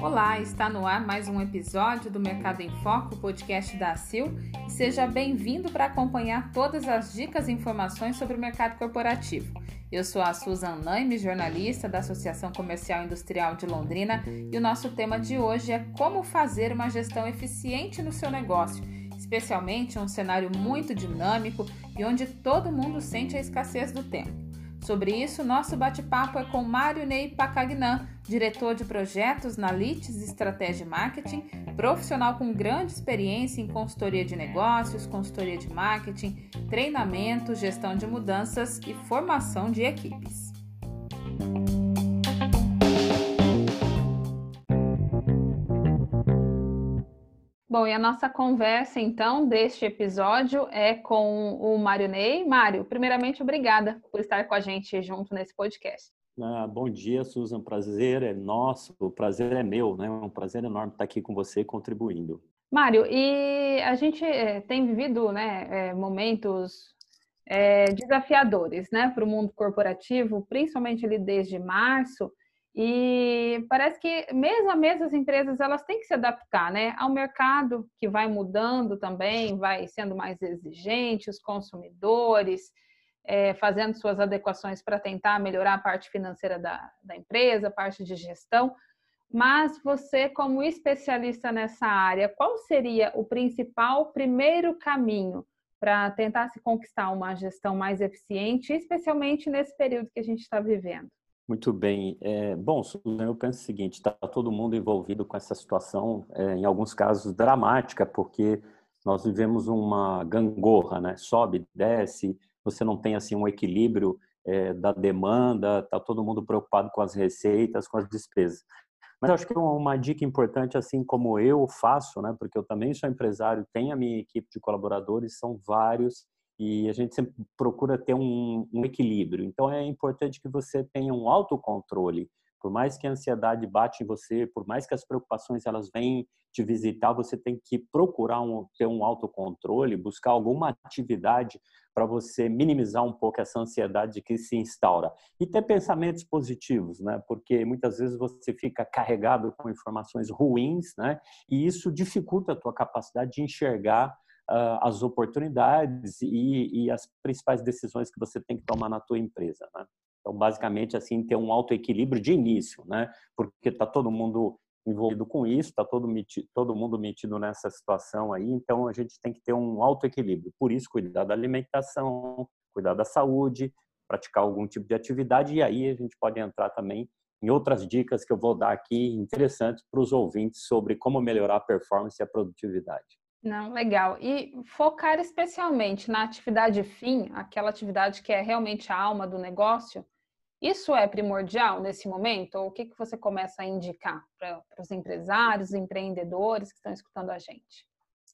Olá, está no ar mais um episódio do Mercado em Foco, podcast da ACIL, e seja bem-vindo para acompanhar todas as dicas e informações sobre o mercado corporativo. Eu sou a Susan Naime, jornalista da Associação Comercial e Industrial de Londrina, e o nosso tema de hoje é como fazer uma gestão eficiente no seu negócio, especialmente em um cenário muito dinâmico e onde todo mundo sente a escassez do tempo. Sobre isso, nosso bate-papo é com Mário Ney Pacagnan, diretor de projetos na Lites Estratégia Marketing, profissional com grande experiência em consultoria de negócios, consultoria de marketing, treinamento, gestão de mudanças e formação de equipes. Bom, e a nossa conversa, então, deste episódio é com o Mário Ney. Mário, primeiramente, obrigada por estar com a gente junto nesse podcast. Ah, bom dia, Susan. Prazer é nosso, o prazer é meu, né? É um prazer enorme estar aqui com você contribuindo. Mário, e a gente é, tem vivido né, é, momentos é, desafiadores né, para o mundo corporativo, principalmente ali desde março. E parece que mesmo a mesmo as empresas elas têm que se adaptar, né, ao mercado que vai mudando também, vai sendo mais exigente, os consumidores é, fazendo suas adequações para tentar melhorar a parte financeira da, da empresa, a parte de gestão. Mas você, como especialista nessa área, qual seria o principal primeiro caminho para tentar se conquistar uma gestão mais eficiente, especialmente nesse período que a gente está vivendo? Muito bem. É, bom, eu penso o seguinte: está todo mundo envolvido com essa situação, é, em alguns casos dramática, porque nós vivemos uma gangorra, né? Sobe, desce, você não tem assim um equilíbrio é, da demanda, está todo mundo preocupado com as receitas, com as despesas. Mas acho que uma dica importante, assim como eu faço, né? Porque eu também sou empresário, tenho a minha equipe de colaboradores, são vários e a gente sempre procura ter um, um, equilíbrio. Então é importante que você tenha um autocontrole. Por mais que a ansiedade bate em você, por mais que as preocupações elas vêm te visitar, você tem que procurar um, ter um autocontrole, buscar alguma atividade para você minimizar um pouco essa ansiedade que se instaura e ter pensamentos positivos, né? Porque muitas vezes você fica carregado com informações ruins, né? E isso dificulta a tua capacidade de enxergar uh, as oportunidades e, e, as principais decisões que você tem que tomar na tua empresa. Né? Então, basicamente, assim, ter um alto equilíbrio de início, né? Porque está todo mundo envolvido com isso, está todo, todo mundo metido nessa situação aí, então a gente tem que ter um alto equilíbrio. Por isso, cuidar da alimentação, cuidar da saúde, praticar algum tipo de atividade, e aí a gente pode entrar também em outras dicas que eu vou dar aqui interessantes para os ouvintes sobre como melhorar a performance e a produtividade. Não, legal. E focar especialmente na atividade fim, aquela atividade que é realmente a alma do negócio, isso é primordial nesse momento? Ou o que, que você começa a indicar para os empresários, empreendedores que estão escutando a gente?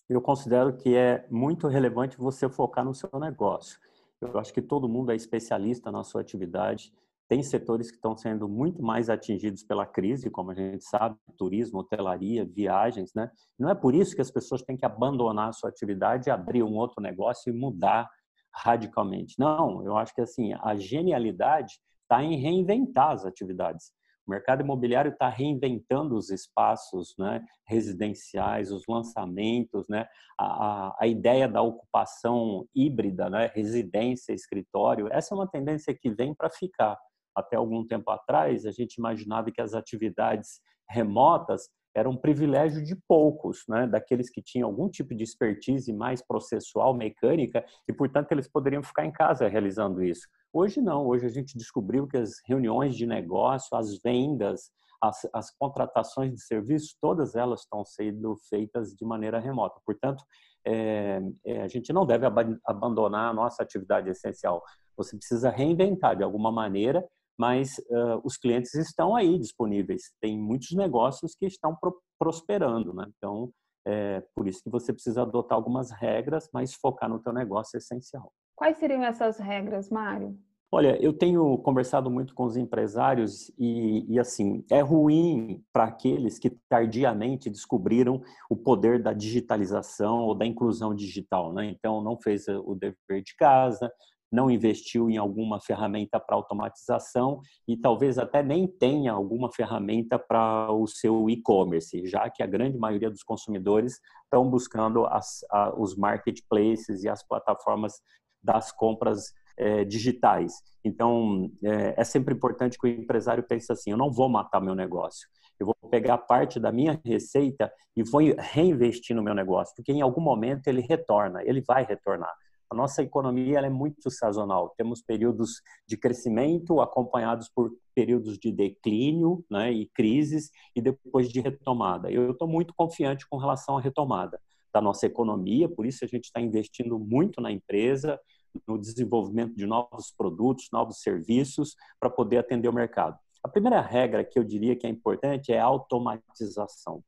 Eu considero que é muito relevante você focar no seu negócio. Eu acho que todo mundo é especialista na sua atividade tem setores que estão sendo muito mais atingidos pela crise, como a gente sabe, turismo, hotelaria, viagens, né? Não é por isso que as pessoas têm que abandonar a sua atividade, abrir um outro negócio e mudar radicalmente. Não, eu acho que assim, a genialidade está em reinventar as atividades. O mercado imobiliário está reinventando os espaços né, residenciais, os lançamentos, né, a, a, ideia da ocupação híbrida, né, residência, escritório. Essa é uma tendência que vem para ficar até algum tempo atrás, a gente imaginava que as atividades remotas eram um privilégio de poucos, né? daqueles que tinham algum tipo de expertise mais processual, mecânica, e, portanto, eles poderiam ficar em casa realizando isso. Hoje não, hoje a gente descobriu que as reuniões de negócio, as vendas, as, as contratações de serviços, todas elas estão sendo feitas de maneira remota. Portanto, é, é, a gente não deve ab abandonar a nossa atividade essencial. Você precisa reinventar de alguma maneira mas uh, os clientes estão aí disponíveis. Tem muitos negócios que estão pro prosperando, né? Então, é por isso que você precisa adotar algumas regras, mas focar no teu negócio é essencial. Quais seriam essas regras, Mário? Olha, eu tenho conversado muito com os empresários e, e assim, é ruim para aqueles que tardiamente descobriram o poder da digitalização ou da inclusão digital, né? Então, não fez o dever de casa, não investiu em alguma ferramenta para automatização e talvez até nem tenha alguma ferramenta para o seu e-commerce, já que a grande maioria dos consumidores estão buscando as, a, os marketplaces e as plataformas das compras é, digitais. Então, é, é sempre importante que o empresário pense assim: eu não vou matar meu negócio, eu vou pegar parte da minha receita e vou reinvestir no meu negócio, porque em algum momento ele retorna, ele vai retornar. A nossa economia é muito sazonal. Temos períodos de crescimento acompanhados por períodos de declínio né, e crises e depois de retomada. Eu estou muito confiante com relação à retomada da nossa economia, por isso a gente está investindo muito na empresa, no desenvolvimento de novos produtos, novos serviços para poder atender o mercado. A primeira regra que eu diria que é importante é a automatização.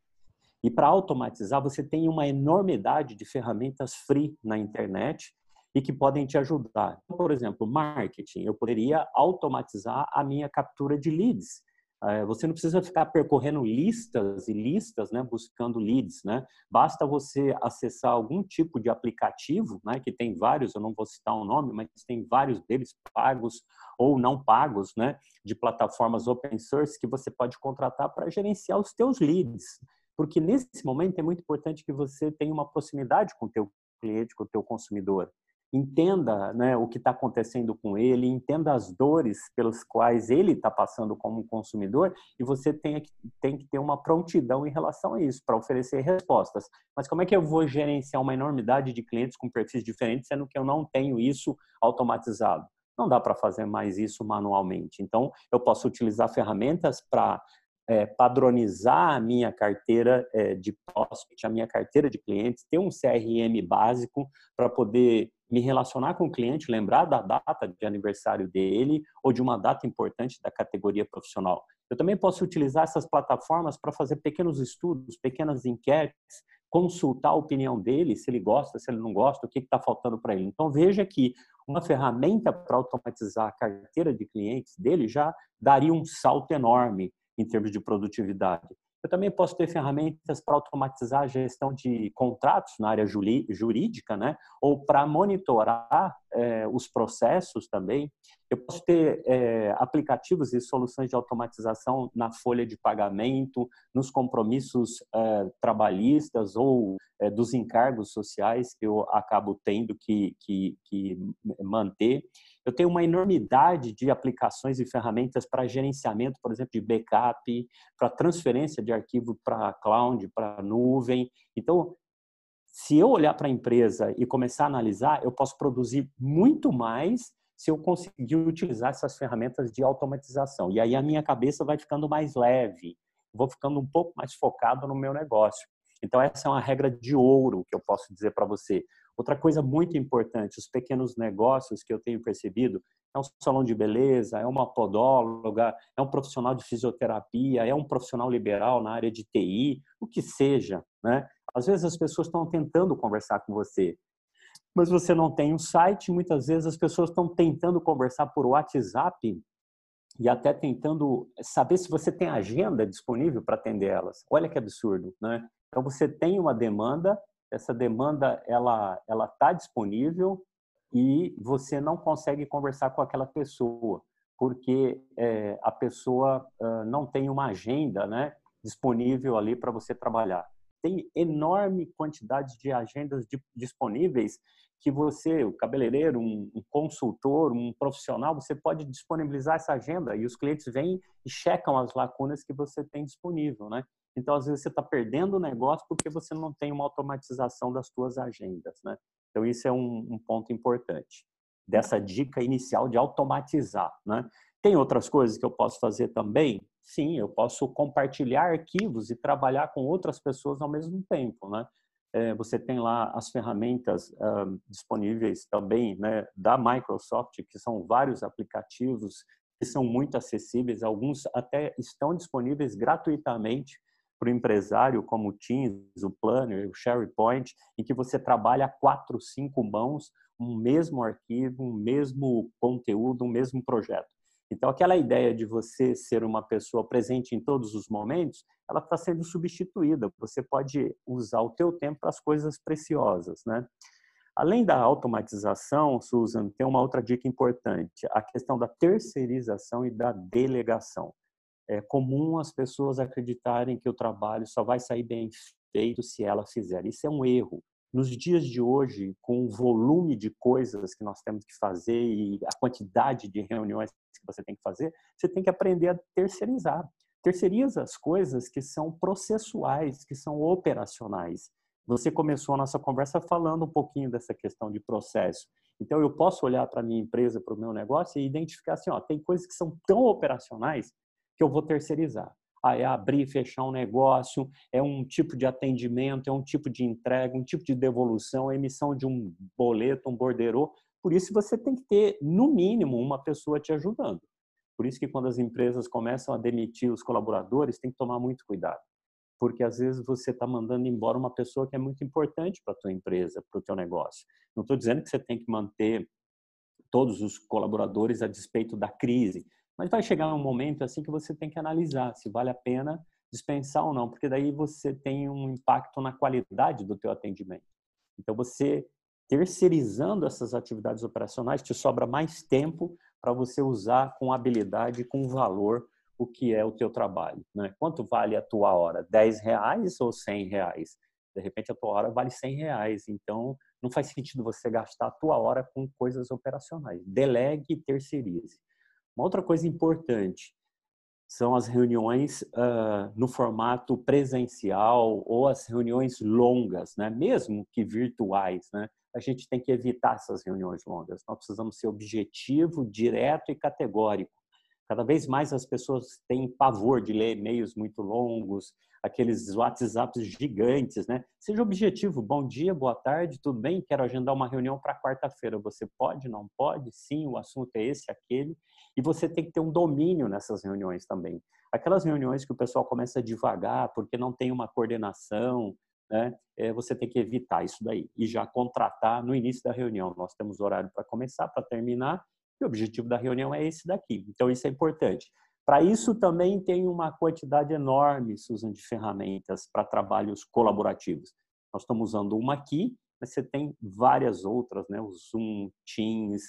E para automatizar, você tem uma enormidade de ferramentas free na internet e que podem te ajudar. Por exemplo, marketing. Eu poderia automatizar a minha captura de leads. É, você não precisa ficar percorrendo listas e listas, né, buscando leads, né? Basta você acessar algum tipo de aplicativo, né, que tem vários, eu não vou citar o um nome, mas tem vários deles pagos ou não pagos, né, de plataformas open source que você pode contratar para gerenciar os teus leads. Porque nesse momento é muito importante que você tenha uma proximidade com o teu cliente, com o teu consumidor entenda né, o que está acontecendo com ele, entenda as dores pelas quais ele está passando como consumidor e você tem que, tem que ter uma prontidão em relação a isso, para oferecer respostas. Mas como é que eu vou gerenciar uma enormidade de clientes com perfis diferentes, sendo que eu não tenho isso automatizado? Não dá para fazer mais isso manualmente. Então, eu posso utilizar ferramentas para é, padronizar a minha carteira é, de prospect, a minha carteira de clientes, ter um CRM básico para poder me relacionar com o cliente, lembrar da data de aniversário dele ou de uma data importante da categoria profissional. Eu também posso utilizar essas plataformas para fazer pequenos estudos, pequenas enquetes, consultar a opinião dele, se ele gosta, se ele não gosta, o que está faltando para ele. Então, veja que uma ferramenta para automatizar a carteira de clientes dele já daria um salto enorme em termos de produtividade. Eu também posso ter ferramentas para automatizar a gestão de contratos na área jurídica, né? ou para monitorar é, os processos também. Eu posso ter é, aplicativos e soluções de automatização na folha de pagamento, nos compromissos é, trabalhistas ou dos encargos sociais que eu acabo tendo que, que, que manter. Eu tenho uma enormidade de aplicações e ferramentas para gerenciamento, por exemplo, de backup, para transferência de arquivo para cloud, para nuvem. Então, se eu olhar para a empresa e começar a analisar, eu posso produzir muito mais se eu conseguir utilizar essas ferramentas de automatização. E aí a minha cabeça vai ficando mais leve, vou ficando um pouco mais focado no meu negócio. Então, essa é uma regra de ouro que eu posso dizer para você. Outra coisa muito importante, os pequenos negócios que eu tenho percebido, é um salão de beleza, é uma podóloga, é um profissional de fisioterapia, é um profissional liberal na área de TI, o que seja, né? Às vezes as pessoas estão tentando conversar com você, mas você não tem um site, muitas vezes as pessoas estão tentando conversar por WhatsApp e até tentando saber se você tem agenda disponível para atender elas. Olha que absurdo, né? Então você tem uma demanda essa demanda ela ela está disponível e você não consegue conversar com aquela pessoa porque é, a pessoa uh, não tem uma agenda né disponível ali para você trabalhar tem enorme quantidade de agendas de, disponíveis que você, o cabeleireiro, um, um, consultor, um profissional, você pode disponibilizar essa agenda e os clientes vêm e checam as lacunas que você tem disponível, né? Então, às vezes, você está perdendo o negócio porque você não tem uma automatização das suas agendas, né? Então, isso é um, um ponto importante dessa dica inicial de automatizar, né? Tem outras coisas que eu posso fazer também? Sim, eu posso compartilhar arquivos e trabalhar com outras pessoas ao mesmo tempo, né? É, você tem lá as ferramentas uh, disponíveis também né, da Microsoft, que são vários aplicativos que são muito acessíveis, alguns até estão disponíveis gratuitamente para o empresário, como o Teams, o Planner, o SharePoint, em que você trabalha quatro, cinco mãos, um mesmo arquivo, um mesmo conteúdo, um mesmo projeto. Então, aquela ideia de você ser uma pessoa presente em todos os momentos, ela está sendo substituída. Você pode usar o teu tempo para as coisas preciosas, né? Além da automatização, Susan, tem uma outra dica importante: a questão da terceirização e da delegação. É comum as pessoas acreditarem que o trabalho só vai sair bem feito se elas fizerem. Isso é um erro. Nos dias de hoje, com o volume de coisas que nós temos que fazer e a quantidade de reuniões que você tem que fazer, você tem que aprender a terceirizar. Terceiriza as coisas que são processuais, que são operacionais. Você começou a nossa conversa falando um pouquinho dessa questão de processo. Então, eu posso olhar para a minha empresa, para o meu negócio e identificar assim, ó, tem coisas que são tão operacionais que eu vou terceirizar. Ah, é abrir e fechar um negócio, é um tipo de atendimento, é um tipo de entrega, um tipo de devolução, emissão de um boleto, um borderô. Por isso, você tem que ter, no mínimo, uma pessoa te ajudando. Por isso que quando as empresas começam a demitir os colaboradores, tem que tomar muito cuidado porque às vezes você está mandando embora uma pessoa que é muito importante para a tua empresa, para o teu negócio. Não estou dizendo que você tem que manter todos os colaboradores a despeito da crise, mas vai chegar um momento assim que você tem que analisar se vale a pena dispensar ou não, porque daí você tem um impacto na qualidade do teu atendimento. Então você terceirizando essas atividades operacionais te sobra mais tempo para você usar com habilidade, com valor o que é o teu trabalho. Né? Quanto vale a tua hora? 10 reais ou 100 reais? De repente a tua hora vale 100 reais. Então não faz sentido você gastar a tua hora com coisas operacionais. Delegue e terceirize. Uma outra coisa importante são as reuniões uh, no formato presencial ou as reuniões longas, né? mesmo que virtuais. Né? A gente tem que evitar essas reuniões longas. Nós precisamos ser objetivo, direto e categórico Cada vez mais as pessoas têm pavor de ler e-mails muito longos, aqueles WhatsApps gigantes, né? Seja objetivo, bom dia, boa tarde, tudo bem? Quero agendar uma reunião para quarta-feira. Você pode, não pode? Sim, o assunto é esse, aquele. E você tem que ter um domínio nessas reuniões também. Aquelas reuniões que o pessoal começa devagar porque não tem uma coordenação, né? É, você tem que evitar isso daí e já contratar no início da reunião. Nós temos horário para começar, para terminar e o objetivo da reunião é esse daqui. Então, isso é importante. Para isso, também tem uma quantidade enorme, Susan, de ferramentas para trabalhos colaborativos. Nós estamos usando uma aqui, mas você tem várias outras, né? O Zoom, Teams,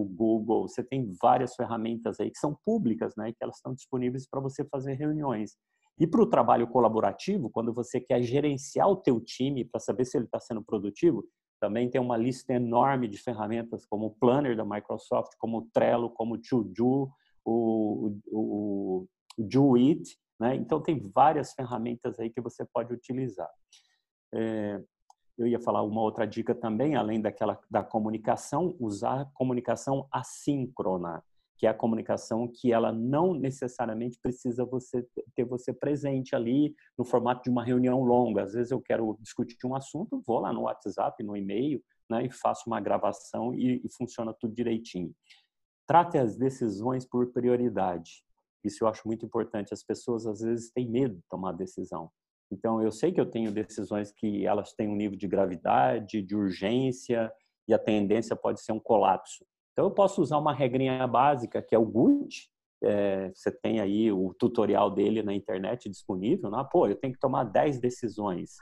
o Google, você tem várias ferramentas aí que são públicas, né? Que elas estão disponíveis para você fazer reuniões. E para o trabalho colaborativo, quando você quer gerenciar o teu time para saber se ele está sendo produtivo, também tem uma lista enorme de ferramentas como o Planner da Microsoft, como o Trello, como o ToDo, o, o, o Do It. Né? Então, tem várias ferramentas aí que você pode utilizar. É, eu ia falar uma outra dica também, além daquela da comunicação, usar comunicação assíncrona que é a comunicação que ela não necessariamente precisa você ter você presente ali no formato de uma reunião longa. Às vezes eu quero discutir um assunto, vou lá no WhatsApp, no e-mail, né, e faço uma gravação e, e funciona tudo direitinho. Trate as decisões por prioridade. Isso eu acho muito importante. As pessoas às vezes têm medo de tomar decisão. Então eu sei que eu tenho decisões que elas têm um nível de gravidade, de urgência e a tendência pode ser um colapso. Então, eu posso usar uma regrinha básica, que é o GUT. É, você tem aí o tutorial dele na internet disponível. Né? Pô, eu tenho que tomar 10 decisões.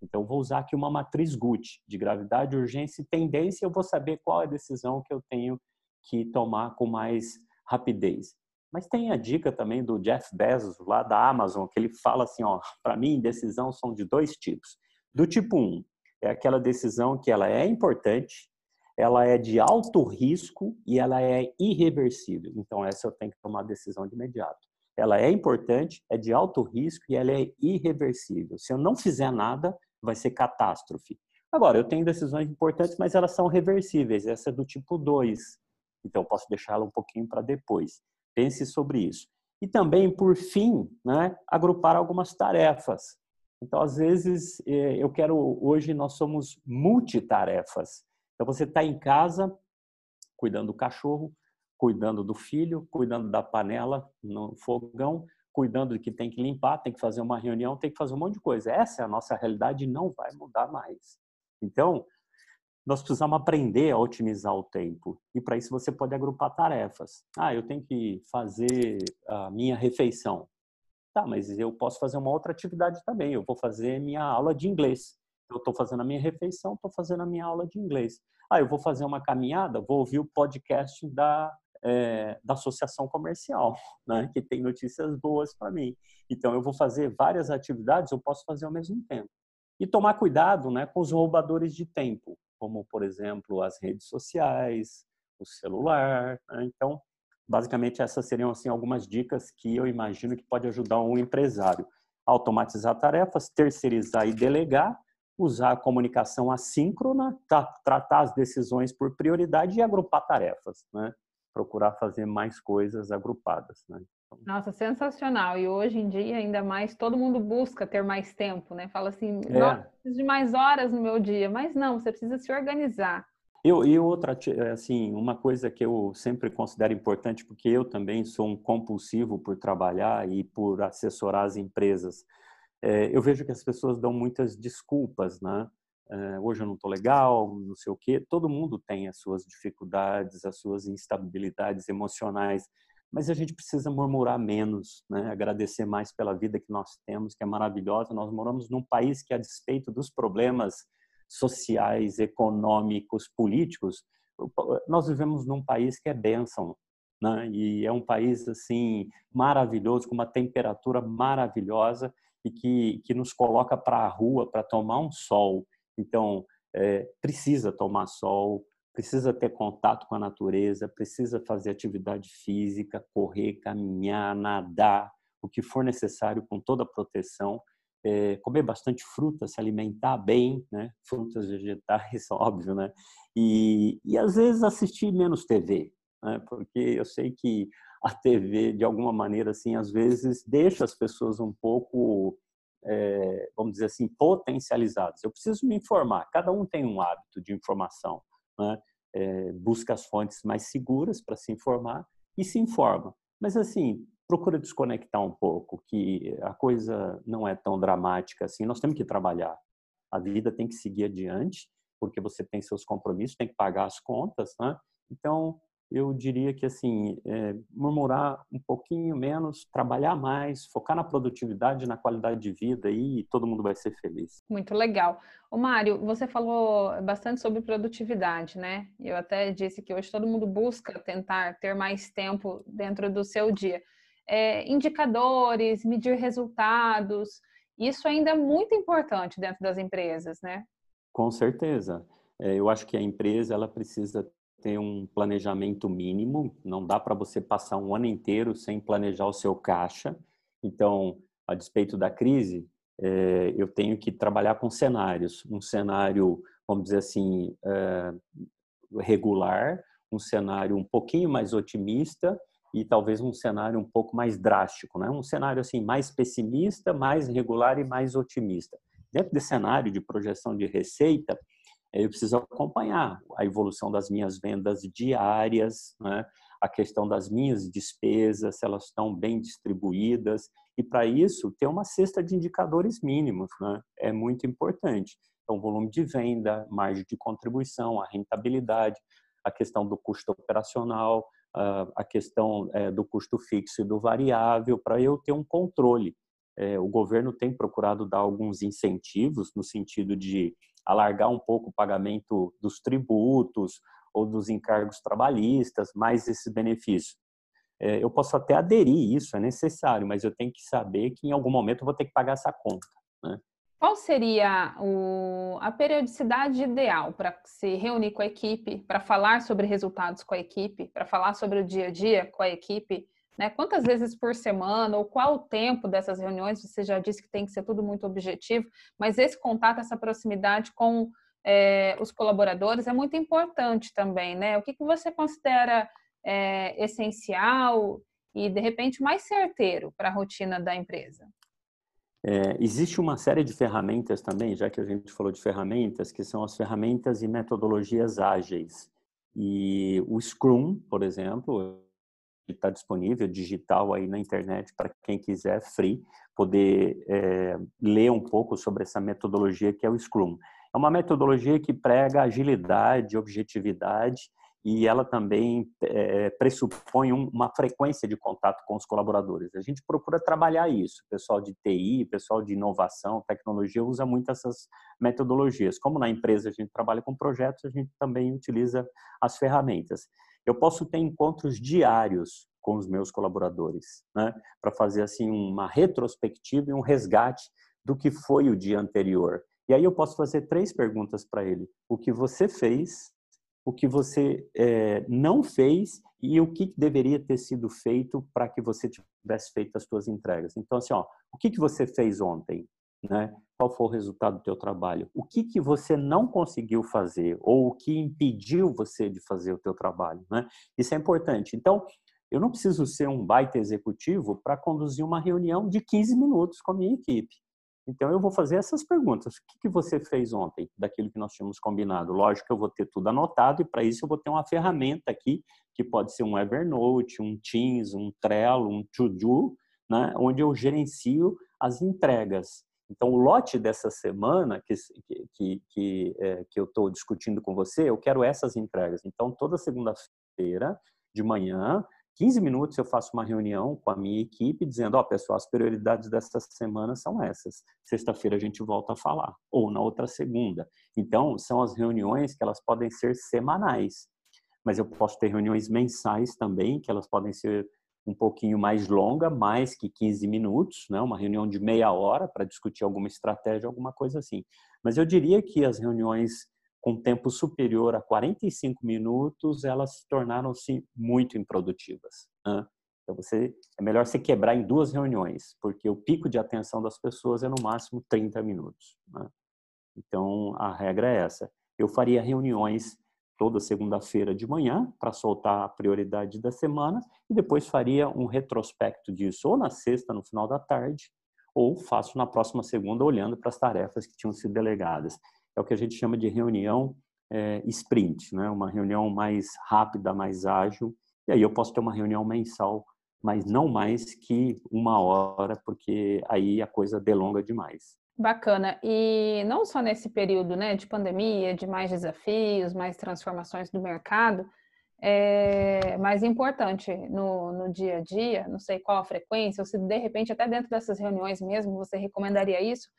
Então, vou usar aqui uma matriz GUT, de gravidade, urgência e tendência. Eu vou saber qual é a decisão que eu tenho que tomar com mais rapidez. Mas tem a dica também do Jeff Bezos, lá da Amazon, que ele fala assim, ó, para mim, decisão são de dois tipos. Do tipo 1, um, é aquela decisão que ela é importante, ela é de alto risco e ela é irreversível. Então, essa eu tenho que tomar decisão de imediato. Ela é importante, é de alto risco e ela é irreversível. Se eu não fizer nada, vai ser catástrofe. Agora, eu tenho decisões importantes, mas elas são reversíveis. Essa é do tipo 2. Então, eu posso deixá-la um pouquinho para depois. Pense sobre isso. E também, por fim, né, agrupar algumas tarefas. Então, às vezes, eh, eu quero. Hoje, nós somos multitarefas. Então você está em casa cuidando do cachorro, cuidando do filho, cuidando da panela no fogão, cuidando de que tem que limpar, tem que fazer uma reunião, tem que fazer um monte de coisa. Essa é a nossa realidade e não vai mudar mais. Então, nós precisamos aprender a otimizar o tempo. E para isso você pode agrupar tarefas. Ah, eu tenho que fazer a minha refeição. Tá, mas eu posso fazer uma outra atividade também. Eu vou fazer minha aula de inglês. Eu estou fazendo a minha refeição, estou fazendo a minha aula de inglês. Ah, eu vou fazer uma caminhada, vou ouvir o podcast da, é, da associação comercial, né, que tem notícias boas para mim. Então, eu vou fazer várias atividades, eu posso fazer ao mesmo tempo. E tomar cuidado né, com os roubadores de tempo, como, por exemplo, as redes sociais, o celular. Né? Então, basicamente, essas seriam assim, algumas dicas que eu imagino que pode ajudar um empresário. Automatizar tarefas, terceirizar e delegar, usar a comunicação assíncrona, tratar as decisões por prioridade e agrupar tarefas. Né? procurar fazer mais coisas agrupadas. Né? Nossa, sensacional. E hoje em dia, ainda mais, todo mundo busca ter mais tempo, né? Fala assim, é. preciso de mais horas no meu dia. Mas não, você precisa se organizar. Eu, e outra, assim, uma coisa que eu sempre considero importante, porque eu também sou um compulsivo por trabalhar e por assessorar as empresas, é, eu vejo que as pessoas dão muitas desculpas, né? Uh, hoje eu não estou legal, não sei o quê. Todo mundo tem as suas dificuldades, as suas instabilidades emocionais, mas a gente precisa murmurar menos, né? agradecer mais pela vida que nós temos, que é maravilhosa. Nós moramos num país que, a despeito dos problemas sociais, econômicos, políticos, nós vivemos num país que é bênção, né? e é um país assim maravilhoso, com uma temperatura maravilhosa e que, que nos coloca para a rua para tomar um sol então, é, precisa tomar sol, precisa ter contato com a natureza, precisa fazer atividade física, correr, caminhar, nadar, o que for necessário com toda a proteção. É, comer bastante fruta, se alimentar bem, né? Frutas vegetais, óbvio, né? E, e às vezes assistir menos TV, né? Porque eu sei que a TV, de alguma maneira, assim, às vezes deixa as pessoas um pouco é, vamos dizer assim, potencializados. Eu preciso me informar. Cada um tem um hábito de informação. Né? É, busca as fontes mais seguras para se informar e se informa. Mas, assim, procura desconectar um pouco, que a coisa não é tão dramática assim. Nós temos que trabalhar. A vida tem que seguir adiante, porque você tem seus compromissos, tem que pagar as contas. Né? Então, eu diria que assim é, murmurar um pouquinho menos, trabalhar mais, focar na produtividade, na qualidade de vida e todo mundo vai ser feliz. Muito legal. O Mário, você falou bastante sobre produtividade, né? Eu até disse que hoje todo mundo busca tentar ter mais tempo dentro do seu dia. É, indicadores, medir resultados, isso ainda é muito importante dentro das empresas, né? Com certeza. É, eu acho que a empresa ela precisa ter um planejamento mínimo, não dá para você passar um ano inteiro sem planejar o seu caixa. Então, a despeito da crise, é, eu tenho que trabalhar com cenários. Um cenário, vamos dizer assim, é, regular, um cenário um pouquinho mais otimista e talvez um cenário um pouco mais drástico, né? Um cenário assim mais pessimista, mais regular e mais otimista. Dentro desse cenário de projeção de receita, eu preciso acompanhar a evolução das minhas vendas diárias, né? a questão das minhas despesas, se elas estão bem distribuídas, e para isso ter uma cesta de indicadores mínimos, né? é muito importante. Então, volume de venda, margem de contribuição, a rentabilidade, a questão do custo operacional, a questão é, do custo fixo e do variável, para eu ter um controle. É, o governo tem procurado dar alguns incentivos no sentido de alargar um pouco o pagamento dos tributos ou dos encargos trabalhistas, mais esse benefício. É, eu posso até aderir isso, é necessário, mas eu tenho que saber que em algum momento eu vou ter que pagar essa conta. Né? Qual seria o, a periodicidade ideal para se reunir com a equipe, para falar sobre resultados com a equipe, para falar sobre o dia a dia com a equipe? Né? Quantas vezes por semana ou qual o tempo dessas reuniões? Você já disse que tem que ser tudo muito objetivo, mas esse contato, essa proximidade com é, os colaboradores é muito importante também, né? O que, que você considera é, essencial e, de repente, mais certeiro para a rotina da empresa? É, existe uma série de ferramentas também, já que a gente falou de ferramentas, que são as ferramentas e metodologias ágeis. E o Scrum, por exemplo, está disponível digital aí na internet para quem quiser, free, poder é, ler um pouco sobre essa metodologia que é o Scrum. É uma metodologia que prega agilidade, objetividade e ela também é, pressupõe uma frequência de contato com os colaboradores. A gente procura trabalhar isso. O pessoal de TI, pessoal de inovação, tecnologia usa muito essas metodologias. Como na empresa a gente trabalha com projetos, a gente também utiliza as ferramentas. Eu posso ter encontros diários com os meus colaboradores, né, para fazer assim uma retrospectiva e um resgate do que foi o dia anterior. E aí eu posso fazer três perguntas para ele: o que você fez, o que você é, não fez e o que deveria ter sido feito para que você tivesse feito as suas entregas. Então, assim, ó, o que, que você fez ontem? Né? Qual foi o resultado do teu trabalho? O que, que você não conseguiu fazer ou o que impediu você de fazer o teu trabalho? Né? Isso é importante. Então, eu não preciso ser um baita executivo para conduzir uma reunião de 15 minutos com a minha equipe. Então, eu vou fazer essas perguntas. O que, você fez ontem daquilo que nós tínhamos combinado? Lógico que eu vou ter tudo anotado e, para isso, eu vou ter uma ferramenta aqui, que pode ser um Evernote, um Teams, um Trello, um To-Do, né, onde eu gerencio as entregas. Então, o lote dessa semana que, que, que, é, que eu estou discutindo com você, eu quero essas entregas. Então, toda segunda-feira de manhã, 15 minutos eu faço uma reunião com a minha equipe dizendo, ó, oh, pessoal, as prioridades dessa semana são essas. Sexta-feira a gente volta a falar, ou na outra segunda. Então, são as reuniões que elas podem ser semanais, mas eu posso ter reuniões mensais também, que elas podem ser um pouquinho mais longa, mais que 15 minutos, né? uma reunião de meia hora para discutir alguma estratégia, alguma coisa assim. Mas eu diria que as reuniões com tempo superior a 45 minutos, elas tornaram-se muito improdutivas. Né? Então, você, é melhor você quebrar em duas reuniões, porque o pico de atenção das pessoas é no máximo 30 minutos. Né? Então, a regra é essa. Eu faria reuniões toda segunda-feira de manhã para soltar a prioridade da semana e depois faria um retrospecto disso ou na sexta, no final da tarde, ou faço na próxima segunda olhando para as tarefas que tinham sido delegadas é o que a gente chama de reunião é, sprint, né? uma reunião mais rápida, mais ágil. E aí eu posso ter uma reunião mensal, mas não mais que uma hora, porque aí a coisa delonga demais. Bacana. E não só nesse período né, de pandemia, de mais desafios, mais transformações do mercado, é mais importante no, no dia a dia, não sei qual a frequência, ou se de repente até dentro dessas reuniões mesmo você recomendaria isso,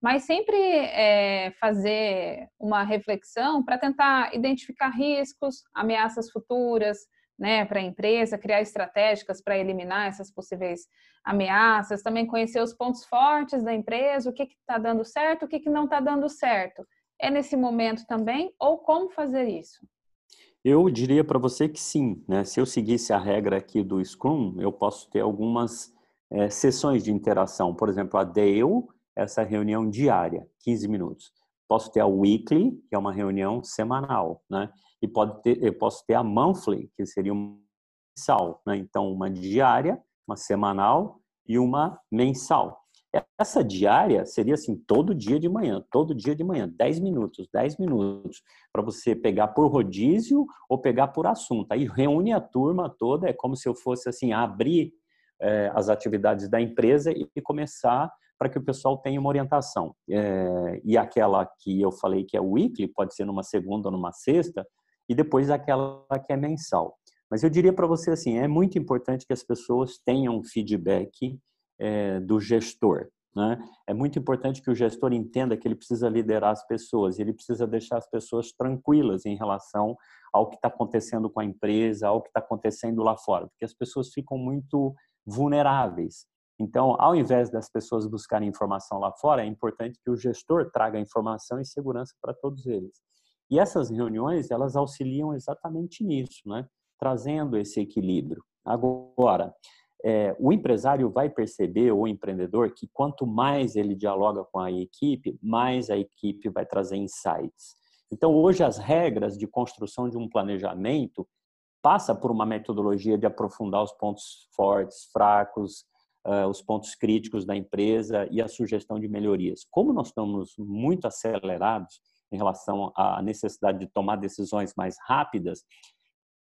mas sempre é, fazer uma reflexão para tentar identificar riscos, ameaças futuras né, para a empresa, criar estratégicas para eliminar essas possíveis ameaças, também conhecer os pontos fortes da empresa, o que está dando certo, o que, que não está dando certo. É nesse momento também, ou como fazer isso? Eu diria para você que sim. Né? Se eu seguisse a regra aqui do Scrum, eu posso ter algumas é, sessões de interação. Por exemplo, a Dale essa reunião diária, 15 minutos. Posso ter a weekly, que é uma reunião semanal, né? E pode ter, eu posso ter a monthly, que seria uma mensal, né? Então, uma diária, uma semanal e uma mensal. Essa diária seria assim, todo dia de manhã, todo dia de manhã, 10 minutos, 10 minutos, para você pegar por rodízio ou pegar por assunto. Aí reúne a turma toda, é como se eu fosse assim, abrir é, as atividades da empresa e começar para que o pessoal tenha uma orientação. É, e aquela que eu falei que é weekly, pode ser numa segunda ou numa sexta, e depois aquela que é mensal. Mas eu diria para você assim, é muito importante que as pessoas tenham feedback é, do gestor. Né? É muito importante que o gestor entenda que ele precisa liderar as pessoas, ele precisa deixar as pessoas tranquilas em relação ao que está acontecendo com a empresa, ao que está acontecendo lá fora, porque as pessoas ficam muito vulneráveis. Então, ao invés das pessoas buscarem informação lá fora, é importante que o gestor traga informação e segurança para todos eles. E essas reuniões, elas auxiliam exatamente nisso, né? trazendo esse equilíbrio. Agora, é, o empresário vai perceber, ou o empreendedor, que quanto mais ele dialoga com a equipe, mais a equipe vai trazer insights. Então, hoje, as regras de construção de um planejamento passa por uma metodologia de aprofundar os pontos fortes, fracos, uh, os pontos críticos da empresa e a sugestão de melhorias. Como nós estamos muito acelerados em relação à necessidade de tomar decisões mais rápidas,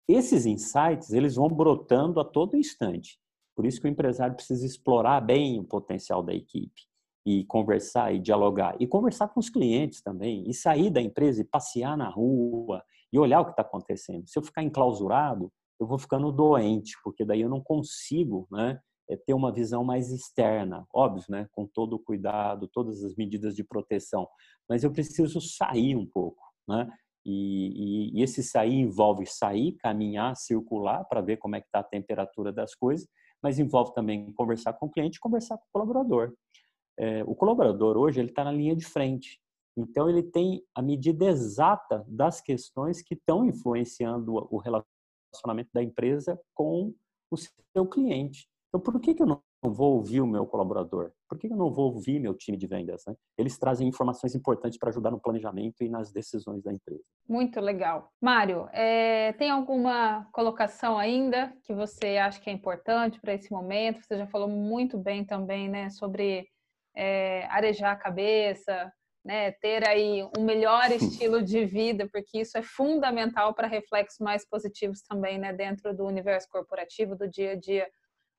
esses insights eles vão brotando a todo instante. Por isso que o empresário precisa explorar bem o potencial da equipe e conversar e dialogar e conversar com os clientes também e sair da empresa e passear na rua e olhar o que está acontecendo. Se eu ficar enclausurado, eu vou ficando doente, porque daí eu não consigo né, é ter uma visão mais externa, óbvio, né, com todo o cuidado, todas as medidas de proteção, mas eu preciso sair um pouco. Né? E, e, e esse sair envolve sair, caminhar, circular para ver como é que está a temperatura das coisas, mas envolve também conversar com o cliente, conversar com o colaborador. É, o colaborador hoje ele está na linha de frente, então ele tem a medida exata das questões que estão influenciando o relacionamento da empresa com o seu cliente. Então, por que, que eu não vou ouvir o meu colaborador? Por que eu não vou ouvir meu time de vendas? Né? Eles trazem informações importantes para ajudar no planejamento e nas decisões da empresa. Muito legal. Mário, é, tem alguma colocação ainda que você acha que é importante para esse momento? Você já falou muito bem também né, sobre é, arejar a cabeça, né, ter aí um melhor estilo de vida, porque isso é fundamental para reflexos mais positivos também né, dentro do universo corporativo, do dia a dia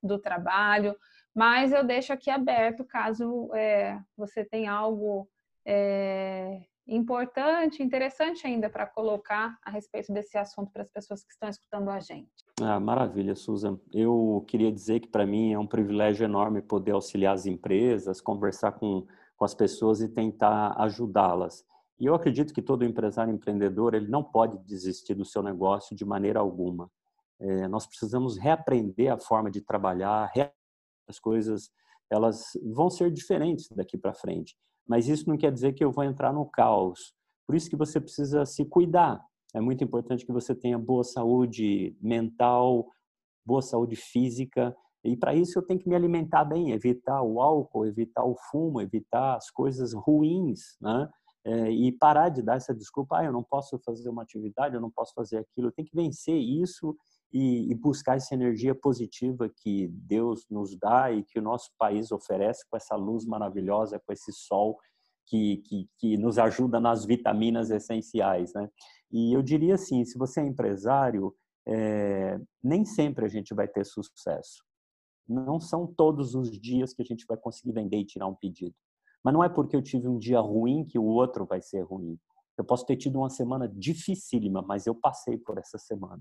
do trabalho, mas eu deixo aqui aberto caso é, você tenha algo é, importante, interessante ainda para colocar a respeito desse assunto para as pessoas que estão escutando a gente. Ah, maravilha, Susan. Eu queria dizer que para mim é um privilégio enorme poder auxiliar as empresas, conversar com, com as pessoas e tentar ajudá-las. E eu acredito que todo empresário empreendedor ele não pode desistir do seu negócio de maneira alguma. É, nós precisamos reaprender a forma de trabalhar, as coisas elas vão ser diferentes daqui para frente. Mas isso não quer dizer que eu vou entrar no caos. Por isso que você precisa se cuidar. É muito importante que você tenha boa saúde mental, boa saúde física. E para isso eu tenho que me alimentar bem, evitar o álcool, evitar o fumo, evitar as coisas ruins, né? É, e parar de dar essa desculpa, ah, eu não posso fazer uma atividade, eu não posso fazer aquilo. Tem que vencer isso e, e, buscar essa energia positiva que Deus nos dá e que o nosso país oferece com essa luz maravilhosa, com esse sol que, que, que nos ajuda nas vitaminas essenciais, né? E eu diria assim, se você é empresário, é, nem sempre a gente vai ter sucesso. Não são todos os dias que a gente vai conseguir vender e tirar um pedido. Mas não é porque eu tive um dia ruim que o outro vai ser ruim. Eu posso ter tido uma semana dificílima, mas eu passei por essa semana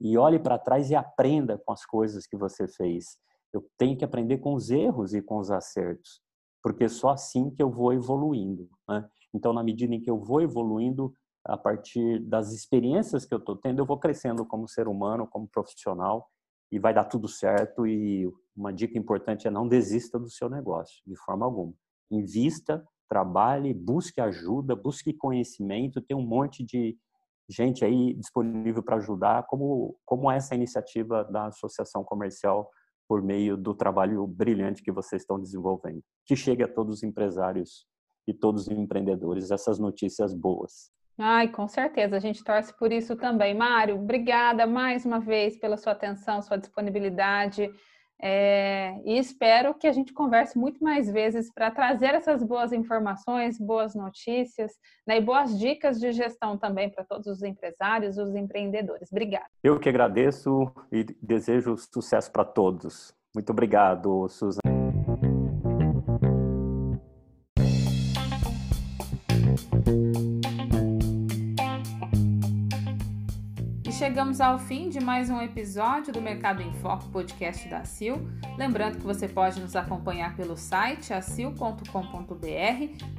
e olhe para trás e aprenda com as coisas que você fez. Eu tenho que aprender com os erros e com os acertos, porque é só assim que eu vou evoluindo. Né? Então, na medida em que eu vou evoluindo, a partir das experiências que eu estou tendo, eu vou crescendo como ser humano, como profissional, e vai dar tudo certo. E uma dica importante é não desista do seu negócio, de forma alguma. Invista, trabalhe, busque ajuda, busque conhecimento, tem um monte de gente aí disponível para ajudar, como, como essa iniciativa da Associação Comercial por meio do trabalho brilhante que vocês estão desenvolvendo. Que chegue a todos os empresários e todos os empreendedores essas notícias boas. Ai, com certeza, a gente torce por isso também. Mário, obrigada mais uma vez pela sua atenção, sua disponibilidade. É, e espero que a gente converse muito mais vezes para trazer essas boas informações, boas notícias né, e boas dicas de gestão também para todos os empresários, os empreendedores. Obrigada. Eu que agradeço e desejo sucesso para todos. Muito obrigado, Suzana. Chegamos ao fim de mais um episódio do Mercado em Foco podcast da CIL. Lembrando que você pode nos acompanhar pelo site acil.com.br,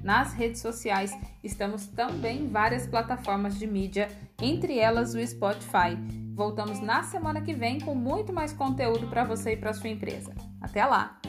nas redes sociais. Estamos também em várias plataformas de mídia, entre elas o Spotify. Voltamos na semana que vem com muito mais conteúdo para você e para sua empresa. Até lá!